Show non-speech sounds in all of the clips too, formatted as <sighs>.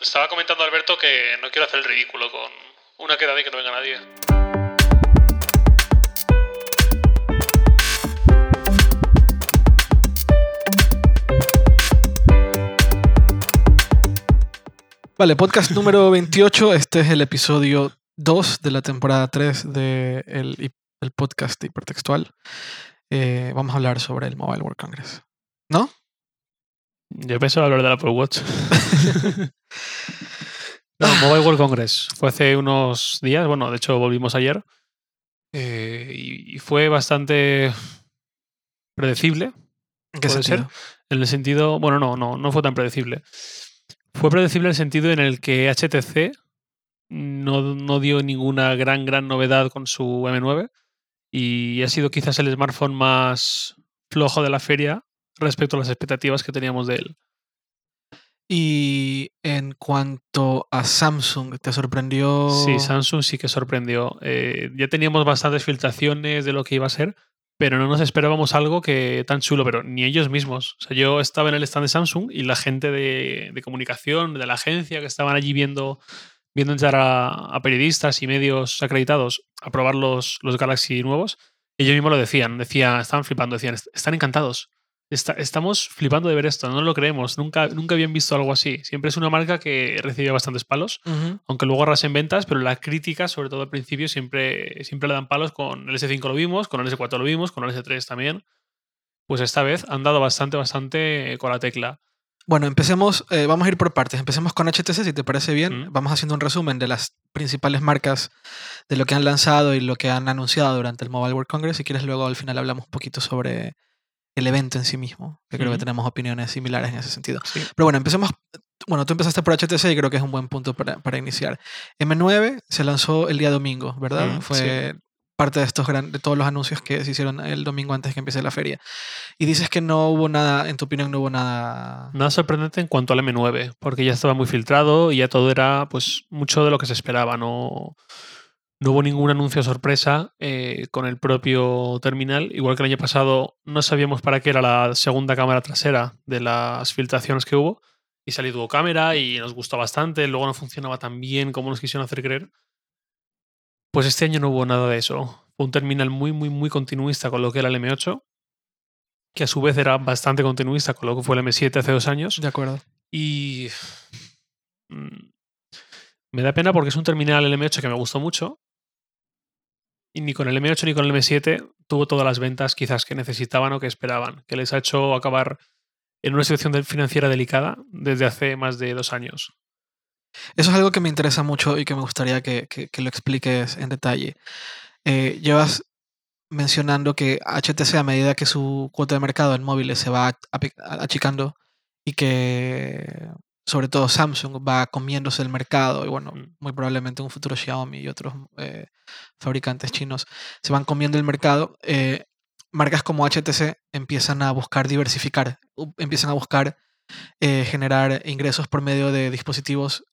Estaba comentando Alberto que no quiero hacer el ridículo con una queda de que no venga nadie. Vale, podcast número <laughs> 28. Este es el episodio 2 de la temporada 3 del de el podcast hipertextual. Eh, vamos a hablar sobre el Mobile World Congress. ¿No? Yo pensaba hablar del Apple Watch. <laughs> no, Mobile World Congress. Fue hace unos días, bueno, de hecho volvimos ayer. Eh, y, fue bastante predecible. ¿En qué sentido? En el sentido, bueno, no, no, no fue tan predecible. Fue predecible en el sentido en el que HTC no, dio ninguna gran, gran novedad con su M9 y ha sido quizás el smartphone más flojo de la feria respecto a las expectativas que teníamos de él. Y en cuanto a Samsung, ¿te sorprendió? Sí, Samsung sí que sorprendió. Eh, ya teníamos bastantes filtraciones de lo que iba a ser, pero no nos esperábamos algo que tan chulo, pero ni ellos mismos. O sea, yo estaba en el stand de Samsung y la gente de, comunicación, de la agencia que estaban allí viendo, viendo entrar a, periodistas y medios acreditados a probar los, los Galaxy nuevos, ellos mismos lo decían, decían, estaban flipando, decían, están encantados estamos flipando de ver esto, no lo creemos. Nunca, nunca habían visto algo así. Siempre es una marca que recibe bastantes palos, aunque luego en ventas, pero la crítica, sobre todo al principio, siempre, siempre le dan palos. Con el S5 lo vimos, con el S4 lo vimos, con el S3 también. Pues esta vez han dado bastante, bastante con la tecla. Bueno, empecemos, eh, vamos a ir por partes. Empecemos con HTC, si te parece bien. Vamos haciendo un resumen de las principales marcas, de lo que han lanzado y lo que han anunciado durante el Mobile World Congress. Si quieres, luego al final hablamos un poquito sobre el evento en sí mismo, que creo que tenemos opiniones similares en ese sentido. Pero bueno, empecemos. Bueno, tú empezaste por HTC y creo que es un buen punto para, para iniciar. M9 se lanzó el día domingo, ¿verdad? Fue parte de, estos de todos los anuncios que se hicieron el domingo antes que empiece la feria. Y dices que no hubo nada, en tu opinión, no hubo nada... Nada sorprendente en cuanto al M9, porque ya estaba muy filtrado y ya todo era pues mucho de lo que se esperaba, no... No hubo ningún anuncio sorpresa eh, con el propio terminal. Igual que el año pasado no sabíamos para qué era la segunda cámara trasera de las filtraciones que hubo. Y salió tuvo cámara y nos gustó bastante. Luego no funcionaba tan bien como nos quisieron hacer creer. Pues este año no hubo nada de eso. Fue un terminal muy, muy, muy continuista con lo que era el M8. Que a su vez era bastante continuista con lo que fue el M7 hace dos años. De acuerdo. Y. Mm, me da pena porque es un terminal el M8 que me gustó mucho y ni con el M8 ni con el M7 tuvo todas las ventas quizás que necesitaban o que esperaban, que les ha hecho acabar en una situación financiera delicada desde hace más de dos años. Eso es algo que me interesa mucho y que me gustaría que, lo expliques en detalle. Eh, llevas mencionando que HTC a medida que su cuota de mercado en móviles se va achicando y que sobre todo Samsung va comiéndose el mercado y bueno, mm. muy probablemente un futuro Xiaomi y otros eh, fabricantes chinos se van comiendo el mercado, eh, marcas como HTC empiezan a buscar diversificar, empiezan a buscar eh, generar ingresos por medio de dispositivos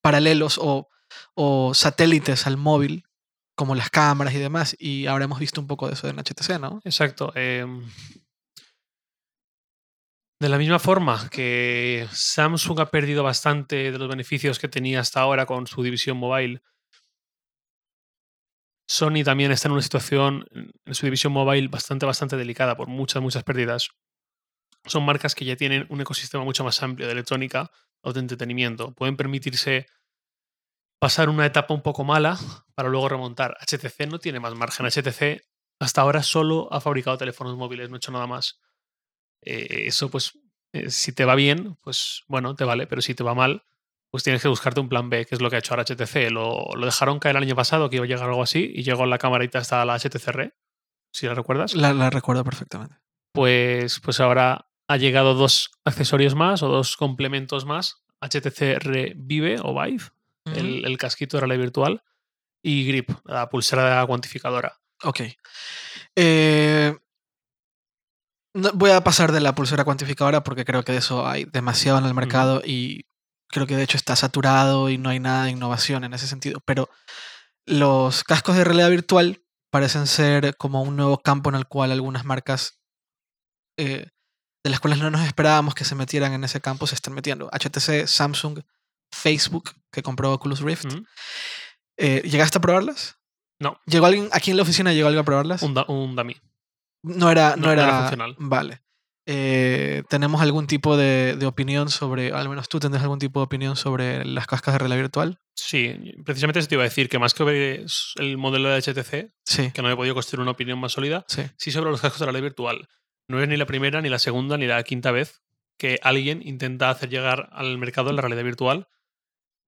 paralelos o, o, satélites al móvil, como las cámaras y demás, y ahora hemos visto un poco de eso en HTC, ¿no? Exacto. De la misma forma que Samsung ha perdido bastante de los beneficios que tenía hasta ahora con su división mobile, Sony también está en una situación en su división mobile bastante, bastante delicada por muchas, muchas pérdidas. Son marcas que ya tienen un ecosistema mucho más amplio de electrónica o de entretenimiento. Pueden permitirse pasar una etapa un poco mala para luego remontar. HTC no tiene más margen. HTC hasta ahora solo ha fabricado teléfonos móviles, no ha hecho nada más. Eh, eso pues, eh, si te va bien, pues bueno, te vale, pero si te va mal, pues tienes que buscarte un plan B, que es lo que ha hecho ahora HTC. Lo, dejaron caer el año pasado, que iba a llegar algo así, y llegó la camarita hasta la HTC si la recuerdas. La, recuerdo perfectamente. Pues, pues ahora ha llegado dos accesorios más o dos complementos más. HTC Vive o Vive, el, el, casquito de realidad virtual, y Grip, la pulsera cuantificadora. Ok. Eh, voy a pasar de la pulsera cuantificadora porque creo que de eso hay demasiado en el mercado y creo que de hecho está saturado y no hay nada de innovación en ese sentido. Pero los cascos de realidad virtual parecen ser como un nuevo campo en el cual algunas marcas eh, de las cuales no nos esperábamos que se metieran en ese campo se están metiendo. HTC, Samsung, Facebook que compró Oculus Rift. Mm. Eh, ¿Llegaste a probarlas? No. ¿Llegó alguien aquí en la oficina? ¿Llegó alguien a probarlas? Un, da- un dummy. No era, no, era, era funcional. Vale. Eh, ¿Tenemos algún tipo de, de opinión sobre, al menos tú tendrás algún tipo de opinión sobre las cascas de realidad virtual? Sí, precisamente eso te iba a decir, que más que ver el modelo de HTC, Sí, que no he podido construir una opinión más sólida, sí. sí sobre los cascos de realidad virtual. No es ni la primera, ni la segunda, ni la quinta vez que alguien intenta hacer llegar al mercado la realidad virtual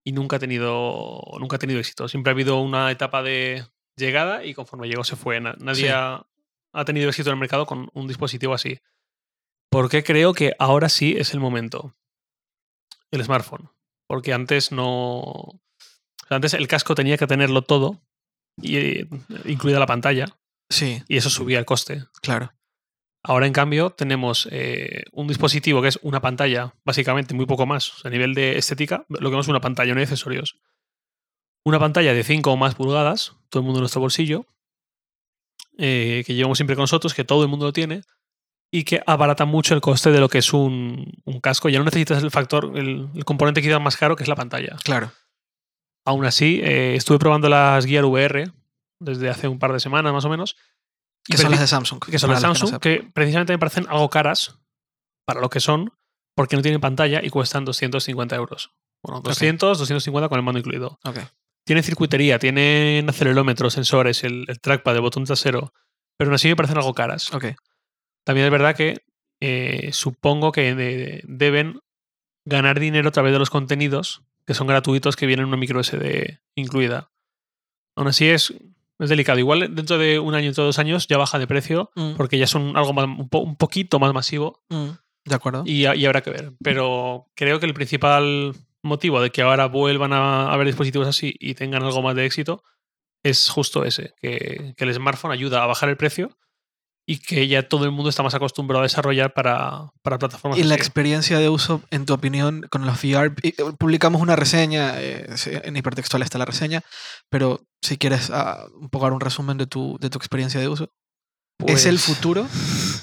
y nunca ha tenido, nunca ha tenido éxito. Siempre ha habido una etapa de llegada y conforme llegó se fue. Na- Nadie Sí. ha, ha tenido éxito en el mercado con un dispositivo así. Porque creo que ahora sí es el momento. El smartphone. Porque antes no. Antes el casco tenía que tenerlo todo, y, eh, incluida la pantalla, Sí, y eso subía el coste. claro. Ahora, en cambio, tenemos eh, un dispositivo que es una pantalla, básicamente, muy poco más. O sea, a nivel de estética, lo que vemos es una pantalla, no hay accesorios. Una pantalla de 5 o más pulgadas, todo el mundo en nuestro bolsillo, eh, que llevamos siempre con nosotros, que todo el mundo lo tiene, y que abarata mucho el coste de lo que es un, un casco. Ya no necesitas el factor, el, el componente quizás más caro, que es la pantalla. Claro. Aún así, eh, estuve probando las Gear VR desde hace un par de semanas más o menos. Que son las de Samsung. que son las no Samsung, que, precisamente me parecen algo caras para lo que son, porque no tienen pantalla y cuestan 250 euros. Bueno, 200, 250 con el mando incluido. Ok. Tienen circuitería, tienen acelerómetros, sensores, el, el trackpad, el botón trasero, pero aún así me parecen algo caras. Ok. También es verdad que eh, supongo que de- deben ganar dinero a través de los contenidos que son gratuitos que vienen en una micro SD incluida. Aún así es, es delicado. Igual dentro de un año, dentro de dos años ya baja de precio Mm, porque ya son algo más, un, po- un poquito más masivo mm, de acuerdo. y, y habrá que ver. Pero creo que el principal motivo de que ahora vuelvan a haber dispositivos así y tengan algo más de éxito es justo ese, que, que el smartphone ayuda a bajar el precio y que ya todo el mundo está más acostumbrado a desarrollar para, para plataformas Y la así. experiencia de uso, en tu opinión, con los VR, eh, publicamos una reseña, eh, en hipertextual está la reseña, pero si quieres ah, un poco dar un resumen de tu, de tu experiencia de uso. ¿Es el Pues, futuro?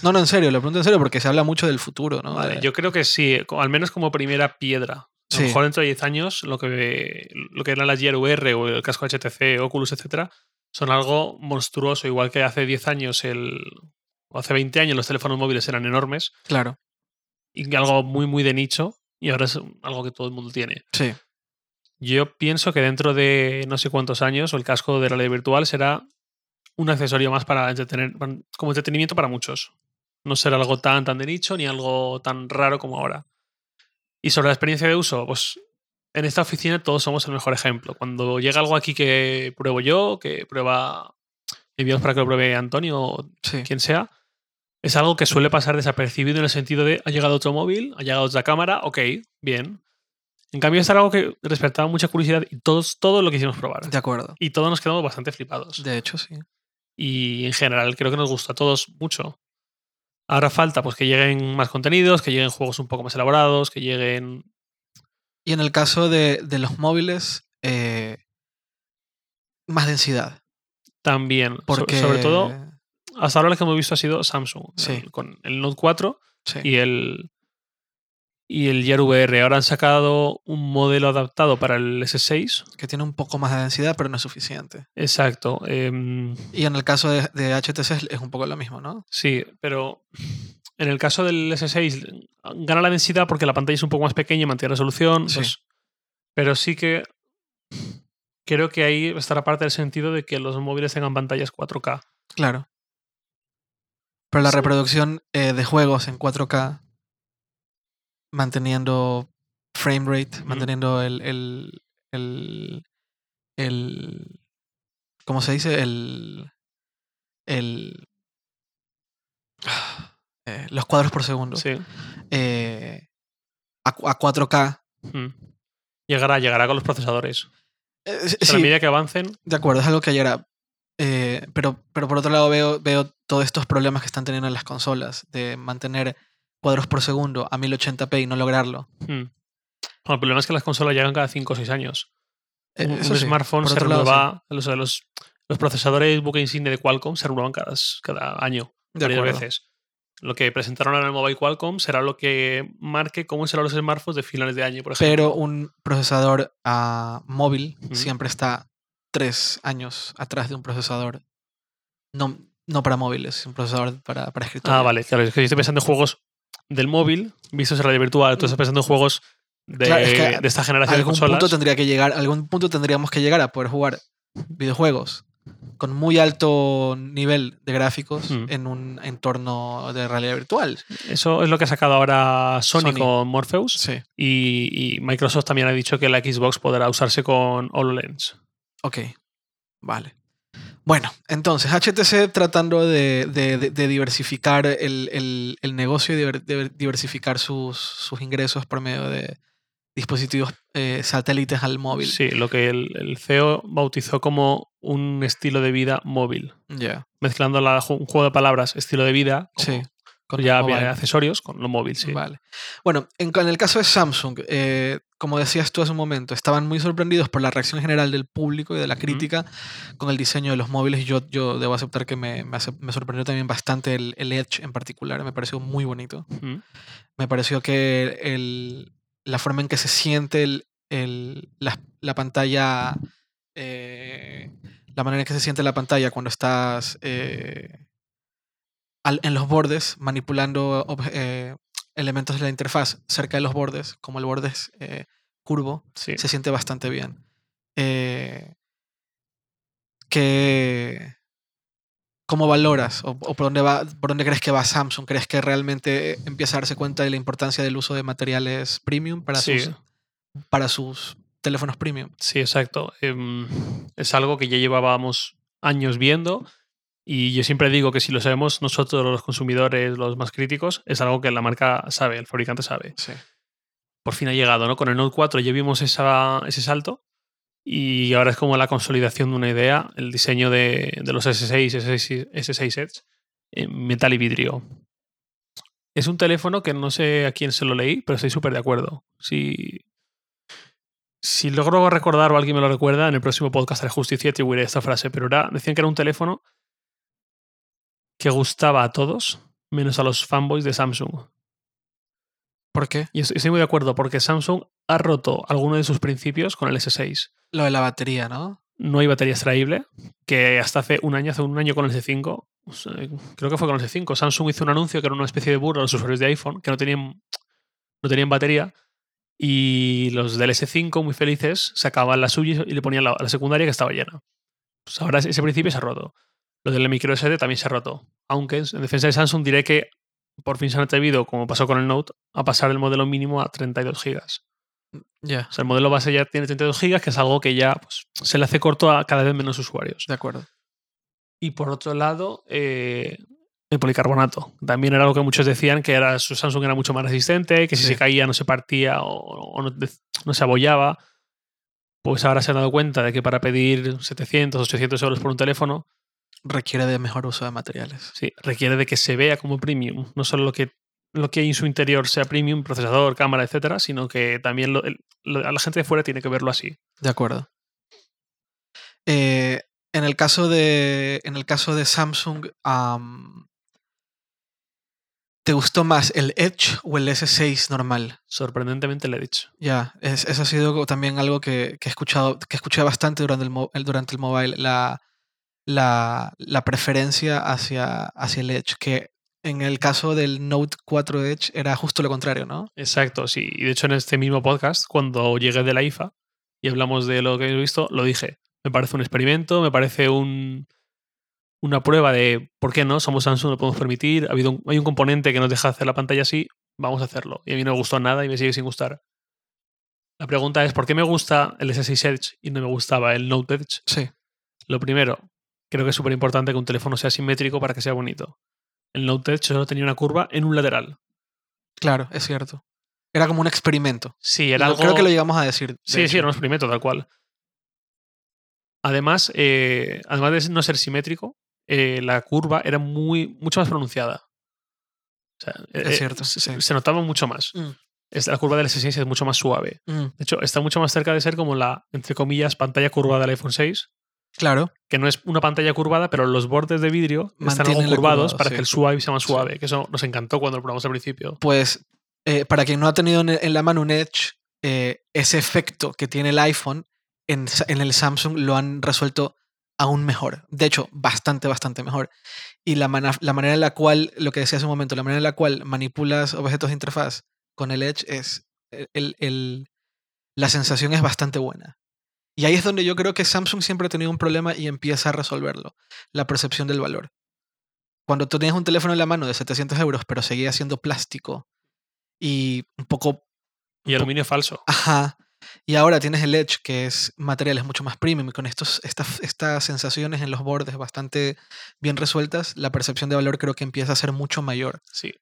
No, no, en serio, lo pregunto en serio porque se habla mucho del futuro, ¿no? Vale, yo creo que sí, co- al menos como primera piedra. A lo mejor dentro de 10 años lo que, lo que eran las Gear VR o el casco HTC, Oculus, etcétera, son algo monstruoso. Igual que hace 10 años el, o hace 20 años los teléfonos móviles eran enormes Claro, y algo muy, muy de nicho y ahora es algo que todo el mundo tiene. sí, Yo pienso que dentro de no sé cuántos años el casco de realidad virtual será un accesorio más para entretener, como entretenimiento para muchos. No será algo tan, tan de nicho ni algo tan raro como ahora. Y sobre la experiencia de uso, pues en esta oficina todos somos el mejor ejemplo. Cuando llega algo aquí que pruebo yo, que prueba, enviamos para que lo pruebe Antonio o sí. quien sea, es algo que suele pasar desapercibido en el sentido de ha llegado otro móvil, ha llegado otra cámara, ok, bien. En cambio, es algo que despertaba mucha curiosidad y todos, todo lo quisimos probar. De acuerdo. Y todos nos quedamos bastante flipados. De hecho, sí. Y en general creo que nos gusta a todos mucho. Ahora falta pues que lleguen más contenidos, que lleguen juegos un poco más elaborados, que lleguen... Y en el caso de, de los móviles, eh, más densidad. También, So- Porque, sobre todo, hasta ahora lo que hemos visto ha sido Samsung, Sí. el- con el Note 4 sí, y el y el Gear VR. Ahora han sacado un modelo adaptado para el S6. que tiene un poco más de densidad, pero no es suficiente. Exacto. em, Y en el caso de, de HTC es- es un poco lo mismo, ¿no? sí, pero en el caso del S6 gana la densidad porque la pantalla es un poco más pequeña y mantiene resolución. Sí. pues, pero sí que creo que ahí estará parte del sentido de que los móviles tengan pantallas 4K. Claro. Pero la Sí. reproducción eh, de juegos en 4K, manteniendo frame rate, manteniendo el, el, el, el- ¿Cómo se dice? El. el <sighs> eh, los cuadros por segundo. Sí. eh, a, a 4K. Mm. Llegará, llegará con los procesadores. Eh, O sea, sí, A medida que avancen, De acuerdo, es algo que era. eh, pero, pero por otro lado veo, veo todos estos problemas que están teniendo en las consolas de mantener cuadros por segundo a 1080p y no lograrlo. mm. Bueno, el problema es que las consolas llegan cada 5 o 6 años. Eh, un, eso un sí, smartphone por se sí. renueva, los, los procesadores buque insignia de Qualcomm se renuevan cada, cada año, De varias acuerdo. veces. lo que presentaron ahora en el Mobile Qualcomm será lo que marque cómo serán los smartphones de finales de año, por ejemplo. Pero un procesador ah, móvil siempre está tres años atrás de un procesador. No, no para móviles, un procesador para, para escritorio. Ah, vale, claro, es que estoy pensando en juegos del móvil, vistos en realidad virtual, tú estás pensando en juegos de, Claro, es que de esta generación de consolas. punto tendría que llegar, algún punto tendríamos que llegar a poder jugar videojuegos con muy alto nivel de gráficos Mm. en un entorno de realidad virtual. Eso es lo que ha sacado ahora Sony, Sony. con Morpheus Sí. y, y Microsoft también ha dicho que la Xbox podrá usarse con HoloLens. Ok, vale. Bueno, entonces HTC tratando de, de- de- de diversificar el, el- el negocio y diver- de diversificar sus, sus ingresos por medio de dispositivos eh, satélites al móvil. Sí, lo que el, el CEO bautizó como un estilo de vida móvil. Ya, Mezclando la, un juego de palabras, estilo de vida, sí. Ya mobile. accesorios con lo móvil, sí. Vale. Bueno, en, en el caso de Samsung, eh, como decías tú hace un momento, estaban muy sorprendidos por la reacción general del público y de la crítica con el diseño de los móviles. Yo, yo debo aceptar que me, me, sorprendió también bastante el, el Edge en particular. Me pareció muy bonito. Me pareció que el- la forma en que se siente el- el- la, la pantalla, eh, la manera en que se siente la pantalla cuando estás eh, al- en los bordes manipulando eh, elementos de la interfaz cerca de los bordes, como el borde es eh, curvo, Sí. se siente bastante bien. Eh, que, ¿Cómo valoras o, o por, dónde va, por dónde crees que va Samsung? ¿Crees que realmente empieza a darse cuenta de la importancia del uso de materiales premium para, Sí. sus, para sus teléfonos premium? Sí, exacto. Em, es algo que ya llevábamos años viendo y yo siempre digo que si lo sabemos nosotros los consumidores, los más críticos, es algo que la marca sabe, el fabricante sabe. Sí. Por fin ha llegado, ¿no? Con el Note 4 ya vimos esa, ese salto y ahora es como la consolidación de una idea, el diseño de, de los S6, S6, S6 Edge en metal y vidrio. Es un teléfono que no sé a quién se lo leí, pero estoy súper de acuerdo. Si, si logro recordar o alguien me lo recuerda, en el próximo podcast haré justicia atribuiré esta frase, pero era, decían que era un teléfono que gustaba a todos, menos a los fanboys de Samsung. ¿Por qué? Y es- estoy muy de acuerdo, porque Samsung ha roto alguno de sus principios con el S6. Lo de la batería, ¿no? No hay batería extraíble, que hasta hace un año, hace un año con el S5, o sea, creo que fue con el S5, Samsung hizo un anuncio que era una especie de burla a los usuarios de iPhone, que no tenían, no tenían batería, y los del S5, muy felices, sacaban la suya y le ponían la, la secundaria que estaba llena. Pues ahora ese principio se ha roto. Lo del micro SD también se ha roto. Aunque en defensa de Samsung diré que por fin se han atrevido, como pasó con el Note, a pasar el modelo mínimo a 32 gigas. Ya, O sea, el modelo base ya tiene 32 gigas, que es algo que ya pues, se le hace corto a cada vez menos usuarios. de acuerdo. Y por otro lado, eh, el policarbonato. También era algo que muchos decían que era, su Samsung era mucho más resistente, que si Sí. se caía no se partía o, o no, no se abollaba. Pues ahora se han dado cuenta de que para pedir 700, 800 euros por un teléfono, Requiere de mejor uso de materiales. sí, requiere de que se vea como premium. No solo lo que, lo que hay en su interior sea premium, procesador, cámara, etcétera, sino que también lo- el- lo- a la gente de fuera tiene que verlo así. De acuerdo. Eh, en, el caso de, en el caso de Samsung, am, ¿te gustó más el Edge o el S6 normal? Sorprendentemente le he dicho. Ya, es- eso ha sido también algo que, que he escuchado, que escuché bastante durante el, el- durante el mobile, la, la, la preferencia hacia, hacia el Edge, que en el caso del Note 4 Edge era justo lo contrario, ¿no? Exacto, sí. Y de hecho, en este mismo podcast, cuando llegué de la IFA y hablamos de lo que he visto, lo dije. Me parece un experimento, me parece un, una prueba de por qué no, somos Samsung, lo podemos permitir. Ha habido un- hay un componente que nos deja hacer la pantalla así, vamos a hacerlo. Y a mí no me gustó nada y me sigue sin gustar. La pregunta es: ¿por qué me gusta el S6 Edge y no me gustaba el Note Edge? Sí, Lo primero, creo que es súper importante que un teléfono sea simétrico para que sea bonito. El Note solo tenía una curva en un lateral. claro, es cierto. Era como un experimento. Sí, era algo. Creo que lo llegamos a decir. de Sí, sí, era un experimento tal cual. Además, eh, además de no ser simétrico, eh, la curva era muy, mucho más pronunciada. O sea, Es eh, cierto, Se, sí. se notaba mucho más. Mm. La curva del S6 es mucho más suave. Mm, De hecho, está mucho más cerca de ser como la, entre comillas, pantalla curva del iPhone 6 Claro. que no es una pantalla curvada, pero los bordes de vidrio están algo curvados curvado, para sí. que el swipe sea más Sí. suave, que eso nos encantó cuando lo probamos al principio. Pues eh, para quien no ha tenido en, la mano un Edge, eh, ese efecto que tiene el iPhone en, el Samsung lo han resuelto aún mejor. De hecho, bastante, bastante mejor. Y la, manera en la cual, lo que decía hace un momento, la manera en la cual manipulas objetos de interfaz con el Edge es. El, el- la sensación es bastante buena. Y ahí es donde yo creo que Samsung siempre ha tenido un problema y empieza a resolverlo. La percepción del valor. Cuando tú tenías un teléfono en la mano de 700 euros, pero seguía siendo plástico y un poco Y aluminio falso. Ajá. Y ahora tienes el Edge, que es materiales mucho más premium y con estos, estas, estas sensaciones en los bordes bastante bien resueltas, la percepción de valor creo que empieza a ser mucho mayor. Sí.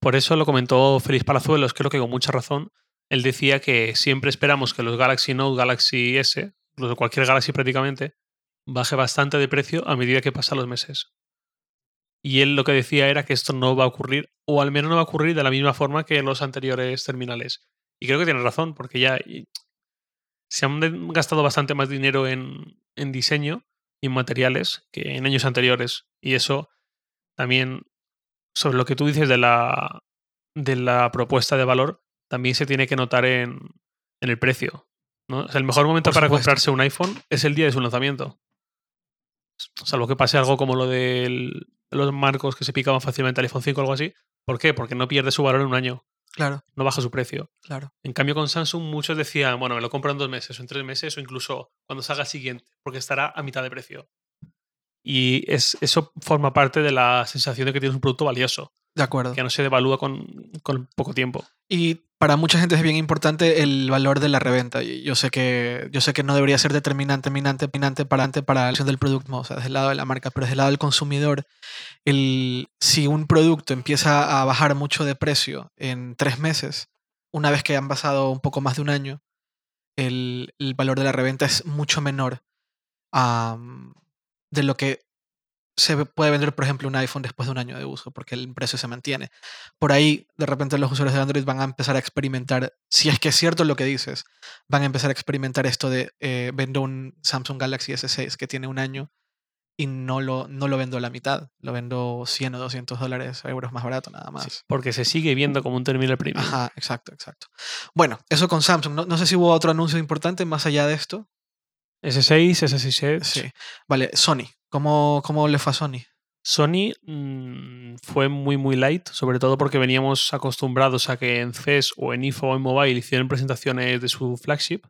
Por eso lo comentó Félix Palazuelos, creo que con mucha razón. Él decía que siempre esperamos que los Galaxy Note, Galaxy S, incluso cualquier Galaxy prácticamente, baje bastante de precio a medida que pasan los meses. Y él lo que decía era que esto no va a ocurrir, o al menos no va a ocurrir de la misma forma que los anteriores terminales. Y creo que tiene razón, porque ya se han gastado bastante más dinero en, en diseño y en materiales que en años anteriores. Y eso también, sobre lo que tú dices de la, de la propuesta de valor, también se tiene que notar en, en el precio. ¿no? O sea, el mejor momento Por para supuesto. comprarse un iPhone es el día de su lanzamiento. Salvo que pase algo como lo de los marcos que se picaban fácilmente al iPhone 5 o algo así. ¿Por qué? Porque no pierde su valor en un año, Claro, no baja su precio. claro. En cambio, con Samsung muchos decían, bueno, me lo compro en dos meses o en tres meses o incluso cuando salga el siguiente, porque estará a mitad de precio. Y es, eso forma parte de la sensación de que tienes un producto valioso, De acuerdo. que no se devalúa con, con poco tiempo. Y para mucha gente es bien importante el valor de la reventa. Y yo sé que, yo sé que no debería ser determinante, minante, determinante para, ante- para la elección del producto, o sea, desde el lado de la marca, pero desde el lado del consumidor, el, si un producto empieza a bajar mucho de precio en tres meses, una vez que han pasado un poco más de un año, el, el valor de la reventa es mucho menor de lo que se puede vender, por ejemplo, un iPhone después de un año de uso, porque el precio se mantiene. Por ahí, de repente, los usuarios de Android van a empezar a experimentar, si es que es cierto lo que dices, van a empezar a experimentar esto de eh, vendo un Samsung Galaxy S6 que tiene un año y no lo, no lo vendo a la mitad, lo vendo 100 o 200 dólares, euros más barato, nada más. Sí, porque se sigue viendo como un terminal premium. Ajá, exacto, exacto. Bueno, eso con Samsung. No, no sé si hubo otro anuncio importante más allá de esto. S6, S6 Edge. Sí. Vale, Sony. ¿Cómo, cómo le fue a Sony? Sony mm, fue muy, muy light, sobre todo porque veníamos acostumbrados a que en CES o en IFA o en Mobile hicieran presentaciones de su flagship.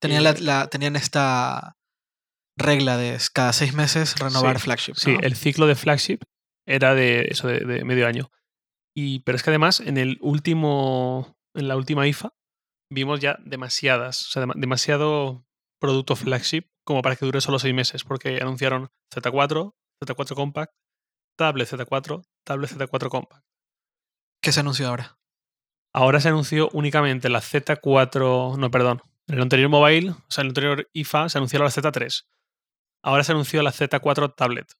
Tenían, la, la- tenían esta regla de cada seis meses renovar Sí, flagship. Sí, el ciclo de flagship era de eso de, de medio año. Y, pero es que además en el último, en la última IFA vimos ya demasiadas, o sea, dema- demasiado producto flagship como para que dure solo seis meses, porque anunciaron Z4, Z4 Compact, tablet Z4, tablet Z4 Compact. ¿Qué se anunció ahora? Ahora se anunció únicamente la Z4, no, perdón, en el anterior mobile, o sea, en el anterior IFA se anunció la Z3. Ahora se anunció la Z4 tablet.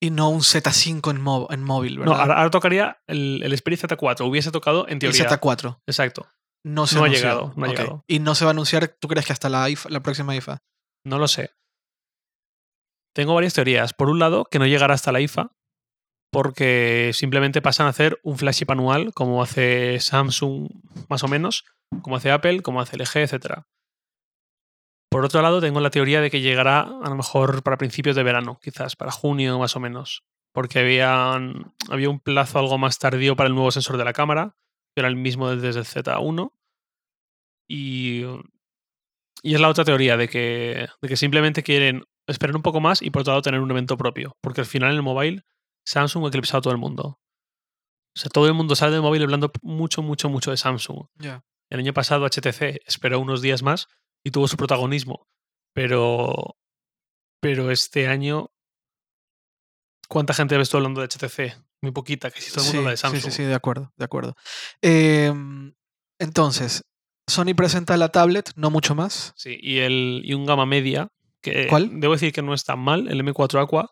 Y no un Z5 en, móvil, ¿verdad? No, ahora, ahora tocaría el, el Xperia Z4. Hubiese tocado en el teoría. Z4. Exacto. No se No ha llegado, no ha Ok. llegado. Y no se va a anunciar, ¿tú crees que hasta la, IFA, la próxima IFA? No lo sé. Tengo varias teorías. Por un lado, que no llegará hasta la IFA, porque simplemente pasan a hacer un flagship anual, como hace Samsung más o menos, como hace Apple, como hace LG, etc. Por otro lado, tengo la teoría de que llegará a lo mejor para principios de verano, quizás para junio más o menos, porque habían, había un plazo algo más tardío para el nuevo sensor de la cámara, que era el mismo desde el Z1. Y, y es la otra teoría de que, de que simplemente quieren esperar un poco más y por otro lado tener un evento propio, porque al final en el mobile Samsung ha eclipsado a todo el mundo. O sea, todo el mundo sale del móvil hablando mucho, mucho, mucho de Samsung. El año pasado HTC esperó unos días más y tuvo su protagonismo. Pero, pero este año, ¿cuánta gente ves tú hablando de HTC? Muy poquita, que si todo el mundo habla de Samsung. Sí, sí, sí, de acuerdo, de acuerdo. Em, entonces, Sony presenta la tablet, no mucho más. Sí, y, el, y un gama media, que ¿Cuál? debo decir que no es tan mal, el M4 Aqua,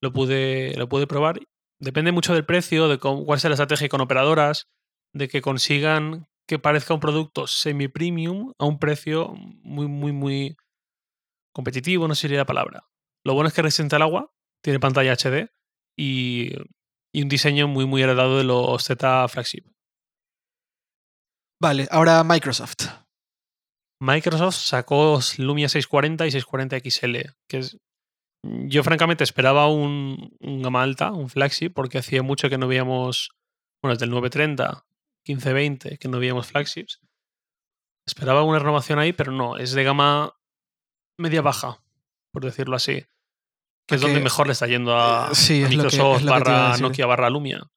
lo pude, lo pude probar. Depende mucho del precio, de cómo, cuál sea la estrategia con operadoras, de que consigan que parezca un producto semi-premium a un precio muy, muy, muy competitivo, no sería la palabra. Lo bueno es que resiste al agua, tiene pantalla HD y, y un diseño muy, muy heredado de los Z flagship. Vale, ahora Microsoft. Microsoft sacó Lumia 640 y 640 XL, que es, yo francamente esperaba un, un gama alta, un flagship, porque hacía mucho que no veíamos, bueno, desde el 930, 1520, que no veíamos flagships. Esperaba una renovación ahí, pero no, es de gama media baja, por decirlo así. Que es donde mejor le está yendo a, eh, sí, a Microsoft que a barra. Nokia barra Lumia.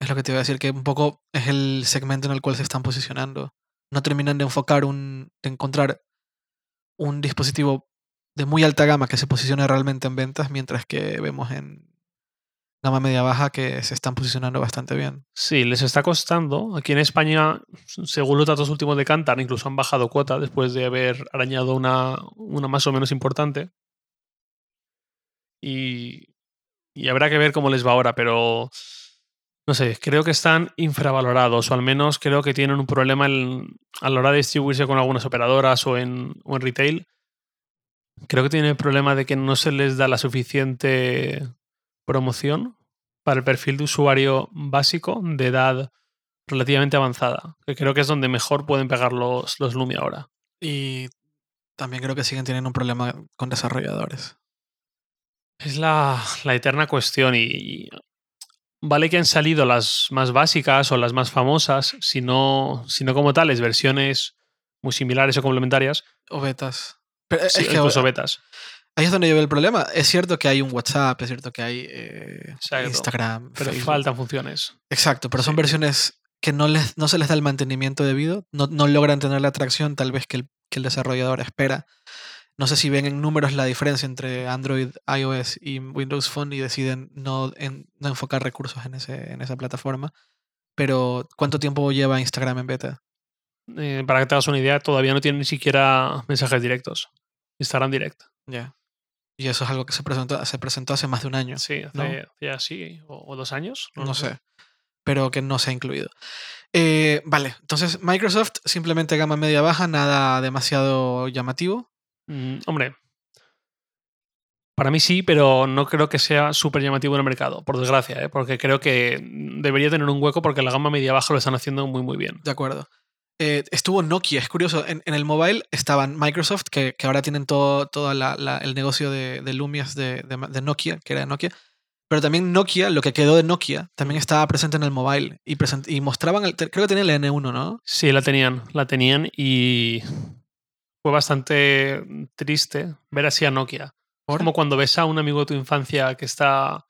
Es lo que te iba a decir, que un poco es el segmento en el cual se están posicionando. No terminan de enfocar un. de encontrar un dispositivo de muy alta gama que se posicione realmente en ventas, mientras que vemos en gama media baja que se están posicionando bastante bien. Sí, les está costando. Aquí en España, según los datos últimos de Cantar, incluso han bajado cuota después de haber arañado una, una más o menos importante. Y, y habrá que ver cómo les va ahora, pero no sé, creo que están infravalorados, o al menos creo que tienen un problema en- a la hora de distribuirse con algunas operadoras o en, o en retail. Creo que tienen el problema de que no se les da la suficiente promoción para el perfil de usuario básico de edad relativamente avanzada, que creo que es donde mejor pueden pegar los, los Lumia ahora. Y también creo que siguen teniendo un problema con desarrolladores. Es la, la eterna cuestión y vale que han salido las más básicas o las más famosas, sino, sino como tales, versiones muy similares o complementarias, O betas. Pero es sí, que incluso betas. ahí es donde yo veo el problema. Es cierto que hay un WhatsApp, es cierto que hay eh. Instagram, Pero Facebook. faltan funciones. Exacto, pero son Sí. versiones que no, les, no se les da el mantenimiento debido, no, no logran tener la atracción tal vez que el, que el desarrollador espera. No sé si ven en números la diferencia entre Android, iOS y Windows Phone y deciden no, en- no enfocar recursos en, ese, en esa plataforma. Pero ¿cuánto tiempo lleva Instagram en beta? Eh, para que te hagas una idea, todavía no tienen ni siquiera mensajes directos. Instagram Direct. Ya. Y eso es algo que se presentó, se presentó hace más de un año. Sí, hace, ¿no? hace así, o, o dos años. No, sé. Pero que no se ha incluido. Eh, vale, entonces Microsoft simplemente gama media baja, nada demasiado llamativo. Mm, hombre, para mí sí, pero no creo que sea súper llamativo en el mercado, por desgracia, ¿eh? porque creo que debería tener un hueco porque la gama media baja lo están haciendo muy, muy bien. De acuerdo. Eh, estuvo Nokia, es curioso. En, en el mobile estaban Microsoft, que, que ahora tienen todo, todo la- la- el negocio de, de Lumias de, de Ma- de Nokia, que era de Nokia. Pero también Nokia, lo que quedó de Nokia, también estaba presente en el mobile. Y, present- y mostraban, el, creo que tenía el N1, ¿no? Sí, la tenían, la tenían y fue bastante triste ver así a Nokia. ¿Por? Como cuando ves a un amigo de tu infancia que está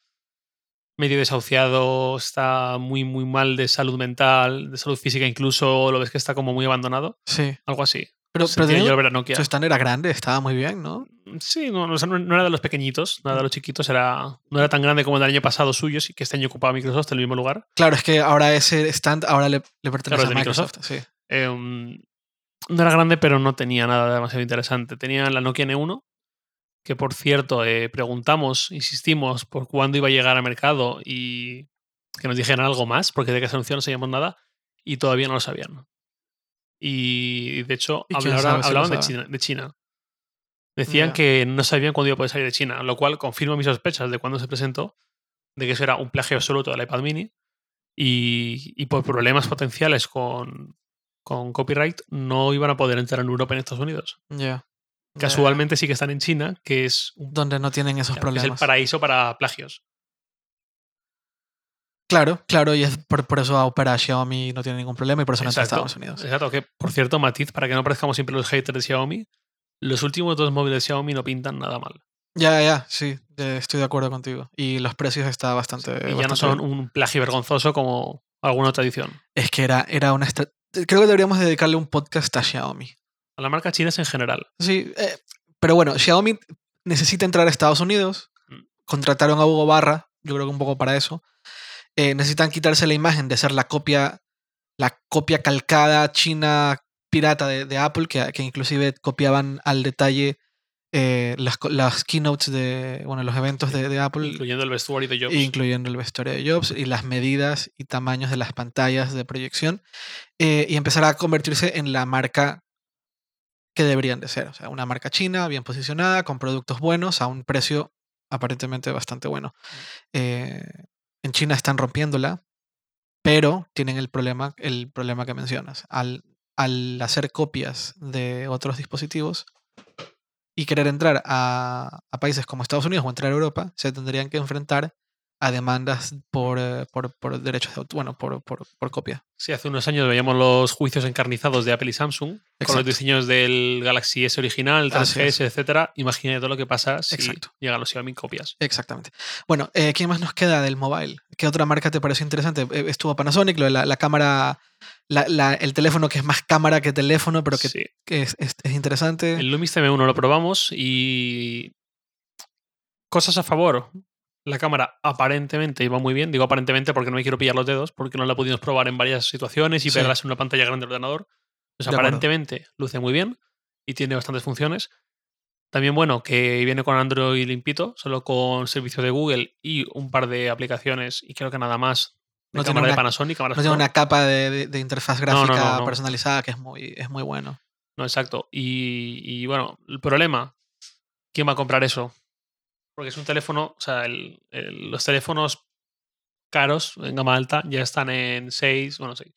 medio desahuciado, está muy, muy mal de salud mental, de salud física incluso, lo ves que está como muy abandonado, Sí. algo así. Pero, pero tenía- yo ver a Nokia. su stand era grande, estaba muy bien, ¿no? Sí, no, no, era de los pequeñitos, no era de los chiquitos, era, no era tan grande como el del año pasado suyo, sí que este año ocupaba Microsoft en el mismo lugar. Claro, es que ahora ese stand ahora le, le pertenece Claro, es a Microsoft. Microsoft. Sí. Eh, um, no era grande, pero no tenía nada demasiado interesante. Tenía la Nokia N1, que por cierto, eh, preguntamos, insistimos por cuándo iba a llegar al mercado y que nos dijeran algo más, porque de que se anunció no sabíamos nada y todavía no lo sabían. Y de hecho, ¿Y quién hablaron, sabe hablaban de? China, de China. Decían que no sabían cuándo iba a poder salir de China, lo cual confirma mis sospechas de cuando se presentó, de que eso era un plagio absoluto del iPad mini y, y por problemas potenciales con, con copyright no iban a poder entrar en Europa y en Estados Unidos. Ya. Casualmente sí que están en China, que es, Donde no tienen esos que es problemas. el paraíso para plagios. Claro, claro, y es por, por eso opera Xiaomi no tiene ningún problema y por eso no entra a. Estados Unidos. Exacto, que por cierto, matiz, para que no parezcamos siempre los haters de Xiaomi, los últimos dos móviles de Xiaomi no pintan nada mal. Ya, ya, sí, estoy de acuerdo contigo. Y los precios está bastante. y ya no son bien. un plagio vergonzoso como alguna otra edición. Es que era, era una. Creo que deberíamos dedicarle un podcast a Xiaomi. A las marcas chinas en general. Sí, eh, pero bueno, Xiaomi necesita entrar a Estados Unidos. Mm. Contrataron a Hugo Barra, yo creo que un poco para eso. Eh, necesitan quitarse la imagen de ser la copia, la copia calcada china pirata de, de Apple, que, que inclusive copiaban al detalle eh, las, las keynotes de, bueno, los eventos de, de Apple, Incluyendo el vestuario de Jobs. incluyendo el vestuario de Jobs y las medidas y tamaños de las pantallas de proyección, eh, y empezar a convertirse en la marca que deberían de ser. O sea, una marca china bien posicionada, con productos buenos, a un precio aparentemente bastante bueno. Eh, en China están rompiéndola, pero tienen el problema, el problema que mencionas. Al, al hacer copias de otros dispositivos y querer entrar a, a países como Estados Unidos o entrar a Europa, se tendrían que enfrentar a demandas por, eh, por, por derechos de autor, bueno, por, por, por, copia. Sí, hace unos años veíamos los juicios encarnizados de Apple y Samsung Exacto. con los diseños del Galaxy S original, 3GS, etcétera. Imagínate todo lo que pasa si Exacto. llegan los Xiaomi copias. Exactamente. Bueno, eh, ¿quién más nos queda del mobile? ¿Qué otra marca te pareció interesante? Eh, estuvo Panasonic, lo de la, la cámara, la, la, el teléfono que es más cámara que teléfono, pero que, sí. que es, es, es, interesante. El Lumix M1 lo probamos y cosas a favor la cámara aparentemente iba muy bien. Digo aparentemente porque no me quiero pillar los dedos, porque no la pudimos probar en varias situaciones y sí. verlas en una pantalla grande del ordenador. Pues aparentemente luce muy bien y tiene bastantes funciones. También bueno que viene con Android limpito, solo con servicios de Google y un par de aplicaciones y creo que nada más. De no cámara una, de Panasonic. No tiene una capa de, de, de interfaz gráfica no, no, personalizada que es muy, es muy bueno. No, exacto. Y, y bueno, el problema, ¿quién va a comprar eso? Porque es un teléfono, o sea, el, el, los teléfonos caros en gama alta ya están en 6, bueno, 6,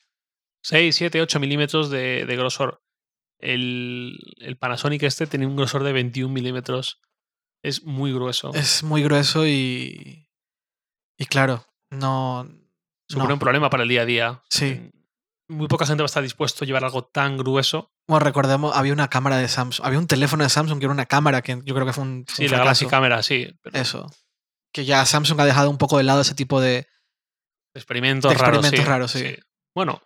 6 7, 8 milímetros de, de grosor. El, el, Panasonic este tiene un grosor de 21 milímetros. Es muy grueso. Es muy grueso y. Y claro, no. Supone no. un problema para el día a día. Sí. Muy poca gente va a estar dispuesto a llevar algo tan grueso bueno, recordemos, había una cámara de Samsung, había un teléfono de Samsung que era una cámara que yo creo que fue un. Sí, un la Galaxy Cámara, sí. Pero... Eso. Que ya Samsung ha dejado un poco de lado ese tipo de. Experimentos, de experimentos raros, sí. raros sí. sí. Bueno,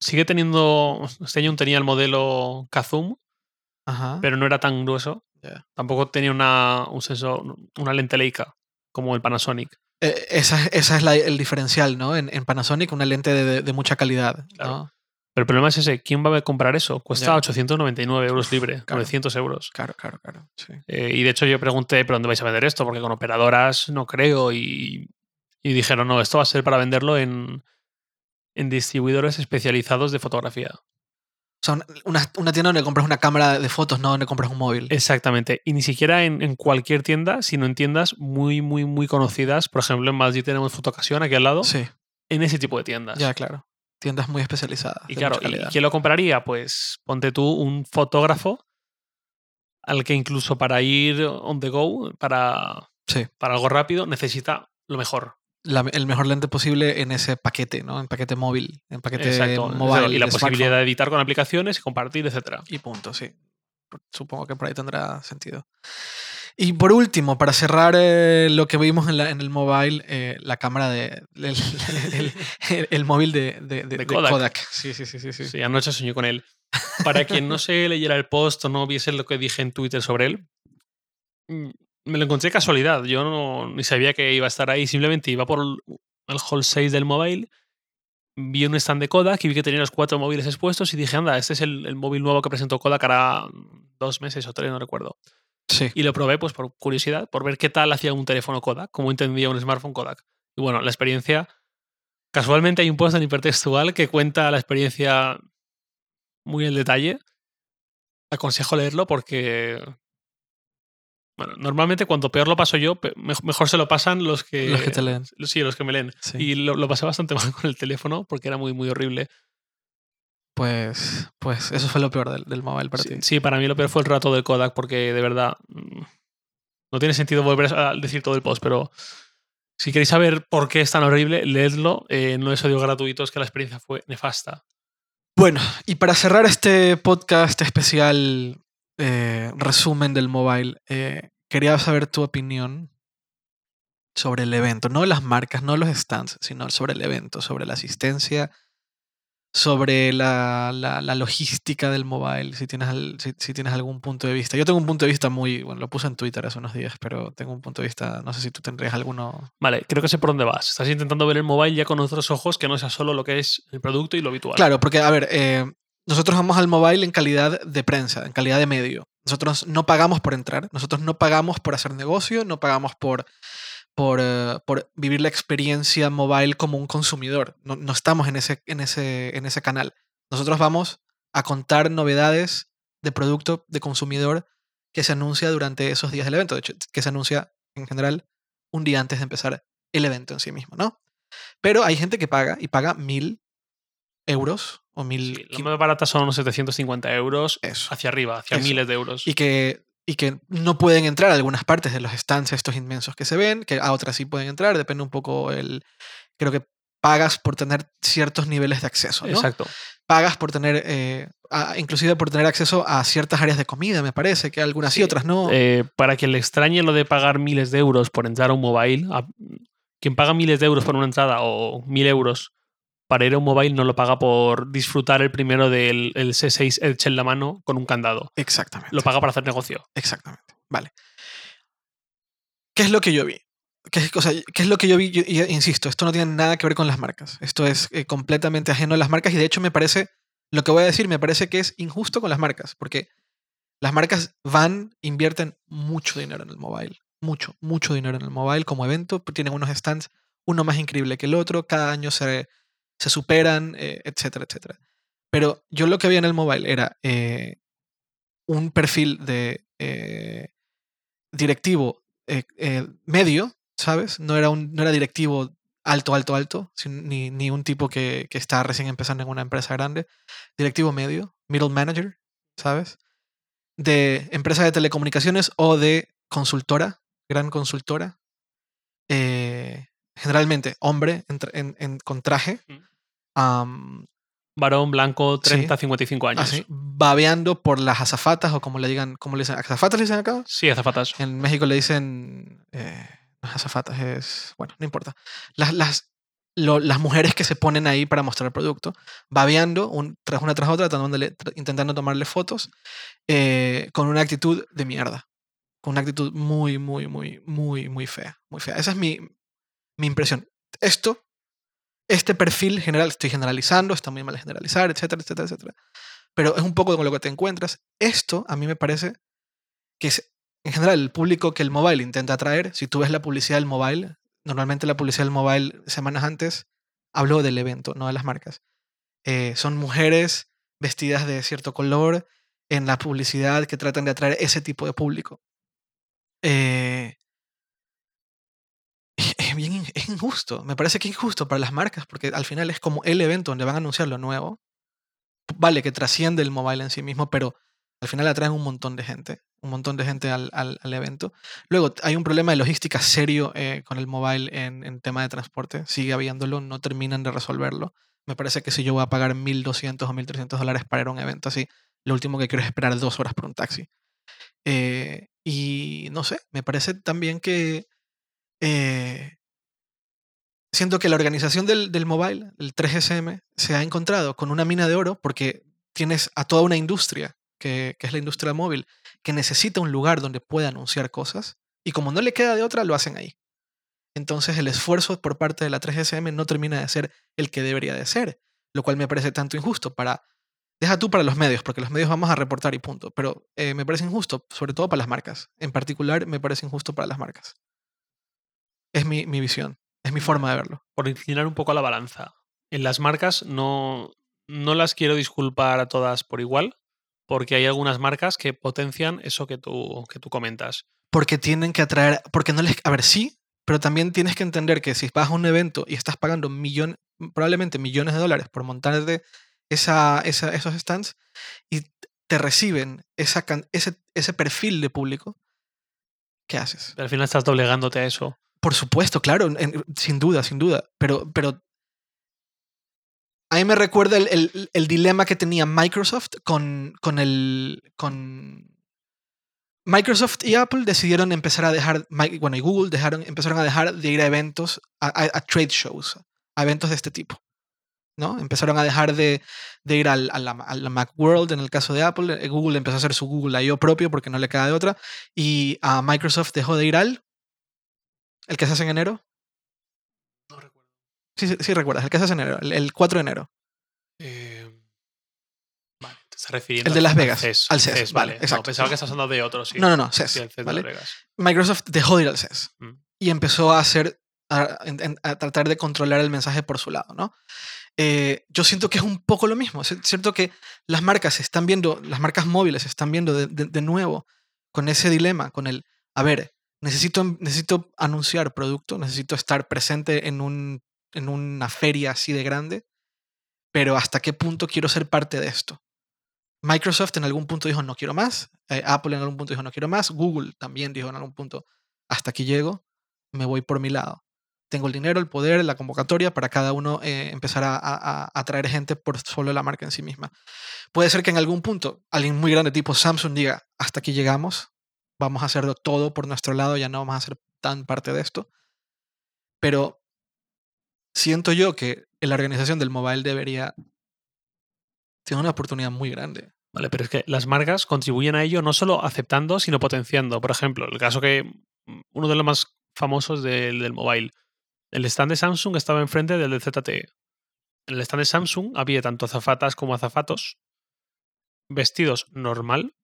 sigue teniendo. Este año tenía el modelo Kazum, Ajá. pero no era tan grueso. Yeah. Tampoco tenía una, un sensor, una lente Leica como el Panasonic. Eh, esa, esa, es la, el diferencial, ¿no? En, en, Panasonic, una lente de, de, mucha calidad. Claro. ¿no? Pero el problema es ese, ¿quién va a comprar eso? Cuesta yeah. 899 euros libre, claro. 900 euros. Claro, claro, claro. Sí. Eh, y de hecho yo pregunté, ¿pero dónde vais a vender esto? Porque con operadoras no creo. Y, y dijeron, no, esto va a ser para venderlo en, en distribuidores especializados de fotografía. O sea, una, una, tienda donde compras una cámara de fotos, no donde compras un móvil. Exactamente. Y ni siquiera en, en, cualquier tienda, sino en tiendas muy, muy, muy conocidas. Por ejemplo, en Madrid tenemos Fotocasión aquí al lado. Sí. En ese tipo de tiendas. Ya, claro tiendas muy especializadas. Y claro, ¿y quién lo compraría? Pues ponte tú un fotógrafo al que incluso para ir on the go, para, sí. para algo rápido, necesita lo mejor. La, el mejor lente posible en ese paquete, ¿no? En paquete móvil, en paquete Exacto. mobile. Y la posibilidad smartphone. de editar con aplicaciones y compartir, etc. Y punto, sí. Supongo que por ahí tendrá sentido. Y por último, para cerrar eh, lo que vimos en, la, en el mobile, eh, la cámara de. El, el, el, el móvil de, de, de, de Kodak. Kodak. Sí, sí, sí, sí, sí. Sí, anoche soñé con él. Para quien no se leyera el post o no viese lo que dije en Twitter sobre él, me lo encontré casualidad. Yo no, ni sabía que iba a estar ahí. Simplemente iba por el hall 6 del mobile, vi un stand de Kodak y vi que tenía los cuatro móviles expuestos y dije, anda, este es el, el móvil nuevo que presentó Kodak hará dos meses o tres, no recuerdo. Sí. Y lo probé pues por curiosidad, por ver qué tal hacía un teléfono Kodak, cómo entendía un smartphone Kodak. Y bueno, la experiencia... Casualmente hay un post en hipertextual que cuenta la experiencia muy en detalle. Aconsejo leerlo porque... Bueno, normalmente cuando peor lo paso yo, mejor se lo pasan los que... Los que te leen. Sí, los que me leen. Sí. Y lo, lo, pasé bastante <laughs> mal con el teléfono porque era muy, muy horrible. Pues, pues eso fue lo peor del, del mobile para sí, ti. Sí, para mí lo peor fue el rato del Kodak porque de verdad mm, no tiene sentido volver a decir todo el post, pero si queréis saber por qué es tan horrible, leedlo. Eh, no es audio gratuito, es que la experiencia fue nefasta. Bueno, y para cerrar este podcast especial eh, resumen del mobile, eh, quería saber tu opinión sobre el evento, no las marcas, no los stands, sino sobre el evento, sobre la asistencia, sobre la, la, la, logística del mobile, si tienes, si, si, tienes algún punto de vista. Yo tengo un punto de vista muy, bueno, lo puse en Twitter hace unos días, pero tengo un punto de vista, no sé si tú tendrías alguno. Vale, creo que sé por dónde vas. Estás intentando ver el mobile ya con otros ojos que no sea solo lo que es el producto y lo habitual. Claro, porque, a ver, eh, nosotros vamos al mobile en calidad de prensa, en calidad de medio. Nosotros no pagamos por entrar, nosotros no pagamos por hacer negocio, no pagamos por uh, por, vivir la experiencia mobile como un consumidor. No, no, estamos en ese, en, ese, en ese canal. Nosotros vamos a contar novedades de producto de consumidor que se anuncia durante esos días del evento. De hecho, que se anuncia en general un día antes de empezar el evento en sí mismo, ¿no? Pero hay gente que paga y paga mil euros o mil... Sí, las más baratas son unos 750 euros Eso. hacia arriba, hacia Eso. miles de euros. y que, y que no pueden entrar a algunas partes de los stands estos inmensos que se ven, que a otras sí pueden entrar, depende un poco el... Creo que pagas por tener ciertos niveles de acceso, ¿no? Exacto. Pagas por tener, eh, a- inclusive por tener acceso a ciertas áreas de comida, me parece, que algunas sí, Sí, otras no. Eh, para quien le extrañe lo de pagar miles de euros por entrar a un mobile, a- quien paga miles de euros por una entrada o mil euros para ir a un mobile no lo paga por disfrutar el primero del el C6 Edge en la mano con un candado. Exactamente. Lo paga para hacer negocio. Exactamente. Vale. ¿Qué es lo que yo vi? ¿Qué es, o sea, ¿qué es lo que yo vi? Yo- insisto, esto no tiene nada que ver con las marcas. Esto es eh, completamente ajeno a las marcas y de hecho me parece, lo que voy a decir, me parece que es injusto con las marcas, porque las marcas van, invierten mucho dinero en el mobile. Mucho, mucho dinero en el mobile como evento. Tienen unos stands, uno más increíble que el otro. Cada año se, se superan, eh, etcétera, etcétera. Pero yo lo que vi en el mobile era eh, un perfil de eh, directivo medio, ¿sabes? No era, un, no era directivo alto, alto, alto, ni, ni un tipo que, que está recién empezando en una empresa grande. Directivo medio, middle manager, ¿sabes? De empresa de telecomunicaciones o de consultora, gran consultora. Eh, generalmente hombre en en- en- con traje. Am, Varón blanco, Sí. 30, 55 años. así, babeando por las azafatas o como le digan, ¿cómo le dicen? ¿Azafatas le dicen acá? Sí, azafatas. En México le dicen. Eh, es azafatas, es. Bueno, no importa. Las, las, lo- las mujeres que se ponen ahí para mostrar el producto, babeando un, tras una tras otra, tratándole- tra- intentando tomarle fotos, eh, con una actitud de mierda. Con una actitud muy, muy, muy, muy, muy fea. Muy fea. Esa es mi, mi impresión. Esto, este perfil general, estoy generalizando, está muy mal generalizar, etcétera, etcétera, etcétera. Pero es un poco con lo que te encuentras. Esto, a mí me parece que en general el público que el mobile intenta atraer. Si tú ves la publicidad del mobile, normalmente la publicidad del mobile semanas antes habló del evento, no de las marcas. Eh, son mujeres vestidas de cierto color en la publicidad que tratan de atraer ese tipo de público. Eh, injusto. Me parece que es injusto para las marcas porque al final es como el evento donde van a anunciar lo nuevo. Vale, que trasciende el mobile en sí mismo, pero al final atraen un montón de gente, un montón de gente al, al- al evento. Luego, hay un problema de logística serio eh, con el mobile en, en tema de transporte. Sigue habiéndolo, no terminan de resolverlo. Me parece que si yo voy a pagar 1.200 o 1.300 dólares para ir a un evento así, lo último que quiero es esperar dos horas por un taxi. Eh, y no sé, me parece también que eh, siento que la organización del, del mobile, el 3GSM, se ha encontrado con una mina de oro porque tienes a toda una industria, que, que es la industria móvil, que necesita un lugar donde pueda anunciar cosas y como no le queda de otra, lo hacen ahí. Entonces el esfuerzo por parte de la 3GSM no termina de ser el que debería de ser, lo cual me parece tanto injusto para... Deja tú para los medios, porque los medios vamos a reportar y punto, pero eh, me parece injusto, sobre todo para las marcas. En particular, me parece injusto para las marcas. Es mi, mi visión, es mi forma de verlo. Por inclinar un poco a la balanza. En las marcas no, no las quiero disculpar a todas por igual, porque hay algunas marcas que potencian eso que tú, que tú comentas. porque tienen que atraer, porque no les, a ver, sí, pero también tienes que entender que si vas a un evento y estás pagando millón, probablemente millones de dólares por montar de esa, esa- esos stands y te reciben esa, ese, ese perfil de público, ¿qué haces? Pero al final estás doblegándote a eso. Por supuesto, claro, sin duda, sin duda, pero, pero a mí me recuerda el, el- dilema que tenía Microsoft con, con el... Con Microsoft y Apple decidieron empezar a dejar, bueno, y Google dejaron, empezaron a dejar de ir a eventos, a, trade shows, a eventos de este tipo. ¿no? Empezaron a dejar de, de ir al, a, la, a Macworld en el caso de Apple. eh, Google empezó a hacer su Google I.O. propio porque no le queda de otra. Y a Microsoft dejó de ir al... El que se hace en enero. No recuerdo. Sí, sí, sí recuerdas, el que se hace en enero, el, el 4 de enero. Eh, vale, te estás refiriendo El de Las al Vegas, CES, al CES, vale, No, exacto. pensaba que estás hablando de otro, sí. No, no, no, CES. Sí, el CES de ¿vale? Las Vegas. Microsoft dejó de ir al CES Mm. y empezó a hacer, a, tratar de controlar el mensaje por su lado, ¿no? eh, yo siento que es un poco lo mismo. Es cierto que las marcas se están viendo, las marcas móviles se están viendo de, de- de nuevo con ese dilema, con el, a ver, necesito, necesito anunciar producto, necesito estar presente en, un, en una feria así de grande, pero ¿hasta qué punto quiero ser parte de esto? Microsoft en algún punto dijo no quiero más, eh, Apple en algún punto dijo no quiero más, Google también dijo en algún punto hasta aquí llego, me voy por mi lado. Tengo el dinero, el poder, la convocatoria para cada uno eh, empezar a, atraer gente por solo la marca en sí misma. Puede ser que en algún punto alguien muy grande tipo Samsung diga hasta aquí llegamos, vamos a hacerlo todo por nuestro lado, ya no vamos a ser tan parte de esto. Pero siento yo que la organización del mobile debería tener una oportunidad muy grande. Vale, pero es que las marcas contribuyen a ello no solo aceptando, sino potenciando. Por ejemplo, el caso que mm, uno de los más famosos del, del mobile. El stand de Samsung estaba enfrente del de ZTE. En el stand de Samsung había tanto azafatas como azafatos vestidos normal,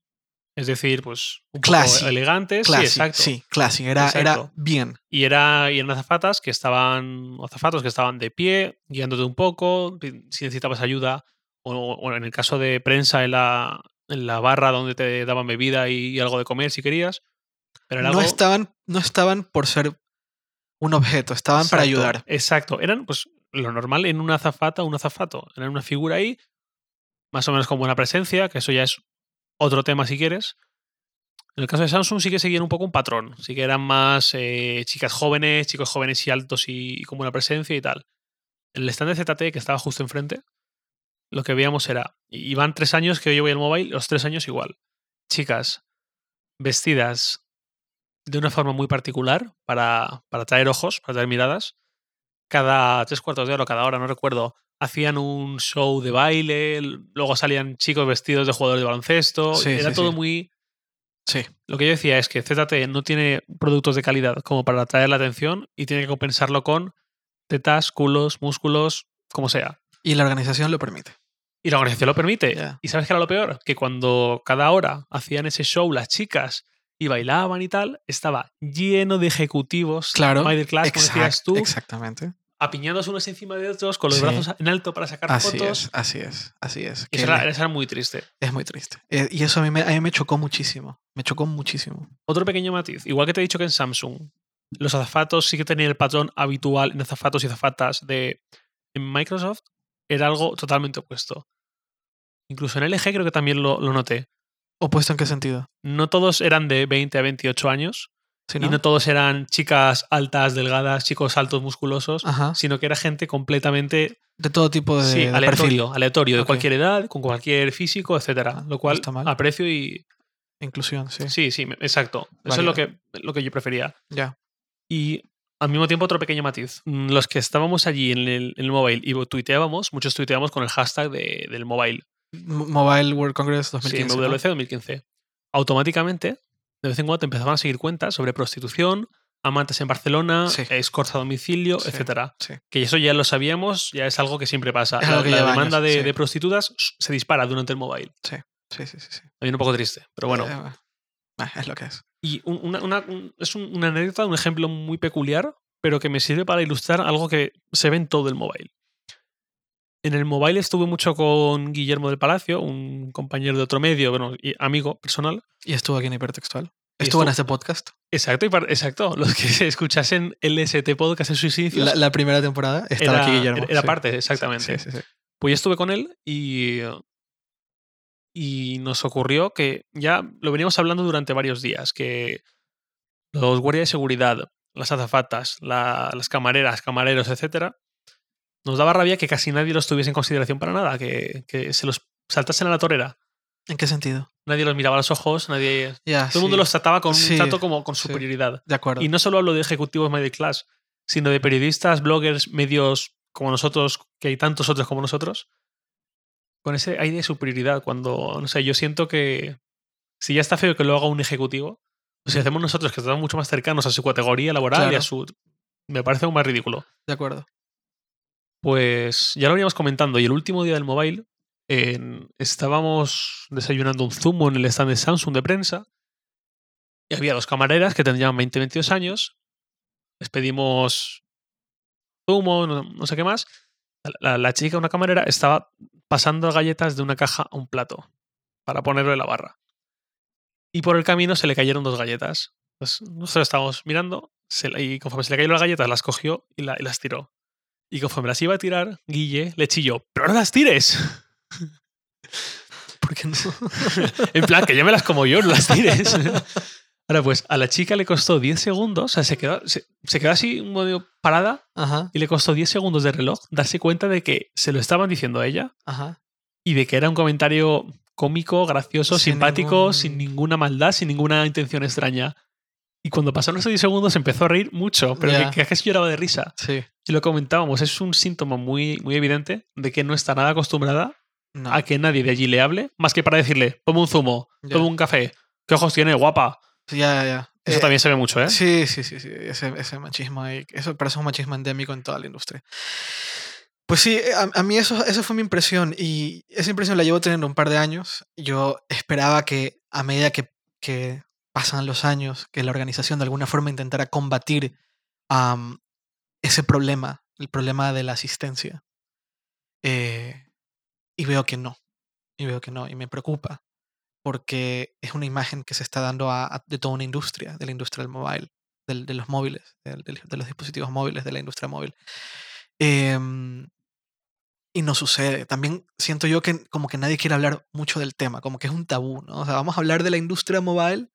es decir, pues un Classy, poco elegantes. Classy, sí, exacto. sí, classy, era, era bien. Y era y eran azafatas que estaban, azafatos que estaban de pie, guiándote un poco, si necesitabas ayuda, o, o en el caso de prensa en la, en la barra donde te daban bebida y, algo de comer si querías. Pero No algo- estaban, no estaban por ser un objeto, estaban para ayudar. Exacto, eran pues lo normal en una azafata, un azafato, eran una figura ahí, más o menos con buena presencia, que eso ya es otro tema si quieres. En el caso de Samsung sí que seguían un poco un patrón, sí que eran más eh, chicas jóvenes, chicos jóvenes y altos y, con buena presencia y tal. En el stand de ZT que estaba justo enfrente, lo que veíamos era, y van tres años que yo voy al mobile, los tres años igual. Chicas vestidas de una forma muy particular para, para atraer ojos, para atraer miradas. Cada tres cuartos de hora cada hora, no recuerdo, hacían un show de baile, luego salían chicos vestidos de jugadores de baloncesto. Sí, Era sí, todo sí. muy... Sí, Lo que yo decía es que ZT no tiene productos de calidad como para atraer la atención y tiene que compensarlo con tetas, culos, músculos, como sea. y la organización lo permite. Y la organización lo permite. ¿Y sabes qué era lo peor? Que cuando cada hora hacían ese show las chicas y bailaban y tal, estaba lleno de ejecutivos, Claro, middle class, como Exact- decías tú, Exactamente. Apiñándose unos encima de otros, con los Sí. brazos en alto para sacar Así fotos. es, así es, así es. Eso era, eso era muy triste. es muy triste. Eh, y eso a mí, me, a mí me chocó muchísimo. Me chocó muchísimo. Otro pequeño matiz, igual que te he dicho que en Samsung, los azafatos sí que tenían el patrón habitual en azafatos y azafatas de en Microsoft, era algo totalmente opuesto. Incluso en LG creo que también lo, lo noté. ¿Opuesto en qué sentido? No todos eran de 20 a 28 años, ¿Sí, y no todos eran chicas altas, delgadas, chicos altos, musculosos, Ajá. sino que era gente completamente De todo tipo de, sí, de perfil. aleatorio, aleatorio, de cualquier edad, con cualquier físico, etcétera. Ah, lo no cual aprecio y Inclusión, sí. sí, sí, exacto. Eso es lo que, lo que yo prefería. Ya. Y al mismo tiempo otro pequeño matiz. Mm, Los que estábamos allí en el, en el mobile y tuiteábamos, muchos tuiteábamos con el hashtag de- del mobile. M- Mobile World Congress Sí, 2015. ¿no? MWC 2015. Automáticamente, de vez en cuando te empezaban a seguir cuentas sobre prostitución, amantes en Barcelona, Sí. escorts a domicilio, Sí, etcétera. Sí. Que eso ya lo sabíamos, ya es algo que siempre pasa. Es la que demanda años, de, prostitutas se dispara durante el mobile. Sí, sí, sí. sí. También un poco triste, pero bueno. Eh, ah, es lo que es. Y un- una, una- un- es un- una anécdota, un ejemplo muy peculiar, pero que me sirve para ilustrar algo que se ve en todo el mobile. En el mobile estuve mucho con Guillermo del Palacio, un compañero de otro medio, bueno, y amigo personal. Y estuvo aquí en Hipertextual. Y Estuvo en estuvo- este podcast. Exacto, exacto. <laughs> Los que escuchasen LST Podcast en sus inicios. La, la primera temporada estaba era, aquí Guillermo. era sí. parte, exactamente. Sí, sí, sí. Pues yo estuve con él y, y nos ocurrió que ya lo veníamos hablando durante varios días, que los guardias de seguridad, las azafatas, la- las camareras, camareros, etcétera, nos daba rabia que casi nadie los tuviese en consideración para nada, que, que se los saltasen a la torera. ¿En qué sentido? Nadie los miraba a los ojos, nadie. Ya. Todo el mundo los trataba con Sí, un trato como con sí. superioridad. De acuerdo. Y no solo hablo de ejecutivos middle class, sino de periodistas, bloggers, medios como nosotros, que hay tantos otros como nosotros, con ese aire de superioridad. Cuando, no sé, yo siento que si ya está feo que lo haga un ejecutivo, pues si hacemos nosotros que estamos mucho más cercanos a su categoría laboral y a su. Me parece aún más ridículo. De acuerdo. Pues ya lo veníamos comentando, y el último día del mobile estábamos desayunando un zumo en el stand de Samsung de prensa y había dos camareras que tendrían 20-22 años. Les pedimos zumo, no, sé qué más, La, chica, una camarera, estaba pasando galletas de una caja a un plato para ponerlo en la barra. Y por el camino se le cayeron dos galletas. Pues nosotros estábamos mirando y conforme se le cayeron las galletas, las cogió y las tiró. Y conforme las iba a tirar, Guille le chilló, ¡pero no las tires! <laughs> ¿Por qué no? <laughs> En plan, que yo me las como yo, no las tires. <laughs> Ahora, pues a la chica le costó 10 segundos, o sea, se quedó, se, se quedó así un medio parada Ajá, y le costó 10 segundos de reloj darse cuenta de que se lo estaban diciendo a ella ajá. y de que era un comentario cómico, gracioso, Sin simpático, ningún- sin ninguna maldad, sin ninguna intención extraña. Y cuando pasaron esos 10 segundos empezó a reír mucho, pero Ya. que, que casi lloraba de risa. Sí. Y lo comentábamos, es un síntoma muy, muy evidente de que no está nada acostumbrada No. a que nadie de allí le hable, más que para decirle, toma un zumo, Ya. toma un café, qué ojos tiene, guapa. Ya, ya. Eso Eh, también se ve mucho, ¿eh? Sí, sí, sí, sí. Ese, ese machismo ahí. Eso, pero eso es un machismo endémico en toda la industria. Pues sí, a, a mí eso, eso fue mi impresión. Y esa impresión la llevo teniendo un par de años. Yo esperaba que a medida que, que pasan los años, que la organización de alguna forma intentara combatir am, ese problema, el problema de la asistencia. Eh, y veo que no. Y veo que no. Y me preocupa. Porque es una imagen que se está dando de toda una industria, de la industria del mobile, del- de los móviles, de los dispositivos móviles, de la industria móvil. Em, y no sucede. También siento yo que como que nadie quiere hablar mucho del tema, como que es un tabú, ¿no? O sea, vamos a hablar de la industria mobile,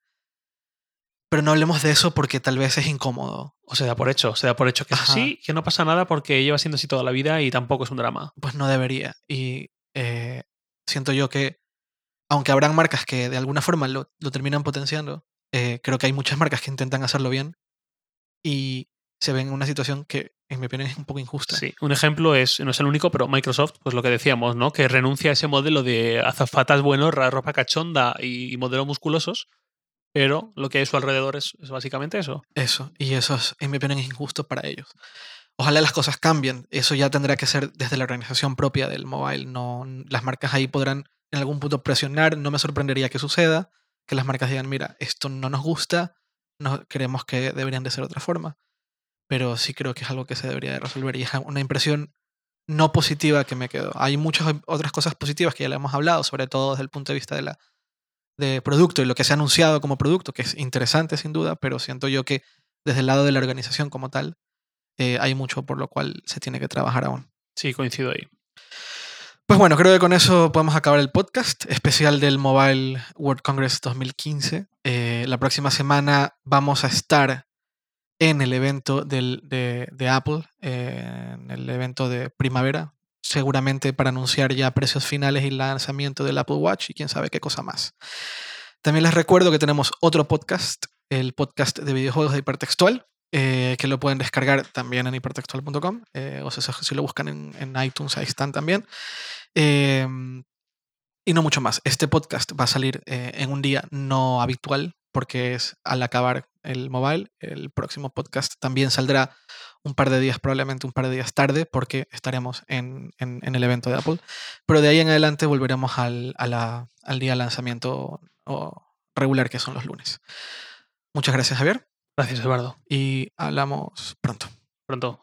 pero no hablemos de eso porque tal vez es incómodo. O se da por hecho, se da por hecho que es Ajá. así, que no pasa nada porque lleva siendo así toda la vida y tampoco es un drama. Pues no debería. Y eh, siento yo que, aunque habrán marcas que de alguna forma lo, lo terminan potenciando, eh, creo que hay muchas marcas que intentan hacerlo bien y se ven en una situación que, en mi opinión, es un poco injusta. Sí, un ejemplo es, no es el único, pero Microsoft, pues lo que decíamos, ¿no? Que renuncia a ese modelo de azafatas buenos, ropa cachonda y, y modelos musculosos, pero lo que hay a su alrededor es, es básicamente eso. Eso, y eso, es, en mi opinión, es injusto para ellos. Ojalá las cosas cambien. Eso ya tendrá que ser desde la organización propia del mobile. No, las marcas ahí podrán en algún punto presionar. No me sorprendería que suceda, que las marcas digan, mira, esto no nos gusta, no, creemos que deberían de ser de otra forma. Pero sí creo que es algo que se debería de resolver y es una impresión no positiva que me quedó. Hay muchas otras cosas positivas que ya le hemos hablado, sobre todo desde el punto de vista de la de producto y lo que se ha anunciado como producto, que es interesante sin duda, pero siento yo que desde el lado de la organización como tal, eh, hay mucho por lo cual se tiene que trabajar aún. Sí, coincido ahí. Pues bueno, creo que con eso podemos acabar el podcast especial del Mobile World Congress 2015. Eh, la próxima semana vamos a estar en el evento del- de, de Apple, eh, en el evento de primavera, seguramente para anunciar ya precios finales y lanzamiento del Apple Watch y quién sabe qué cosa más. También les recuerdo que tenemos otro podcast, el podcast de videojuegos de hipertextual, eh, que lo pueden descargar también en hipertextual.com, eh, o si lo buscan en, en iTunes, ahí están también. Eh, y no mucho más. Este podcast va a salir en un día no habitual, porque es al acabar el mobile. El próximo podcast también saldrá un par de días, probablemente un par de días tarde, porque estaremos en, en- en el evento de Apple. Pero de ahí en adelante volveremos al, a la- al día de lanzamiento regular, que son los lunes. Muchas gracias, Javier, Gracias, Eduardo. y hablamos pronto. Pronto.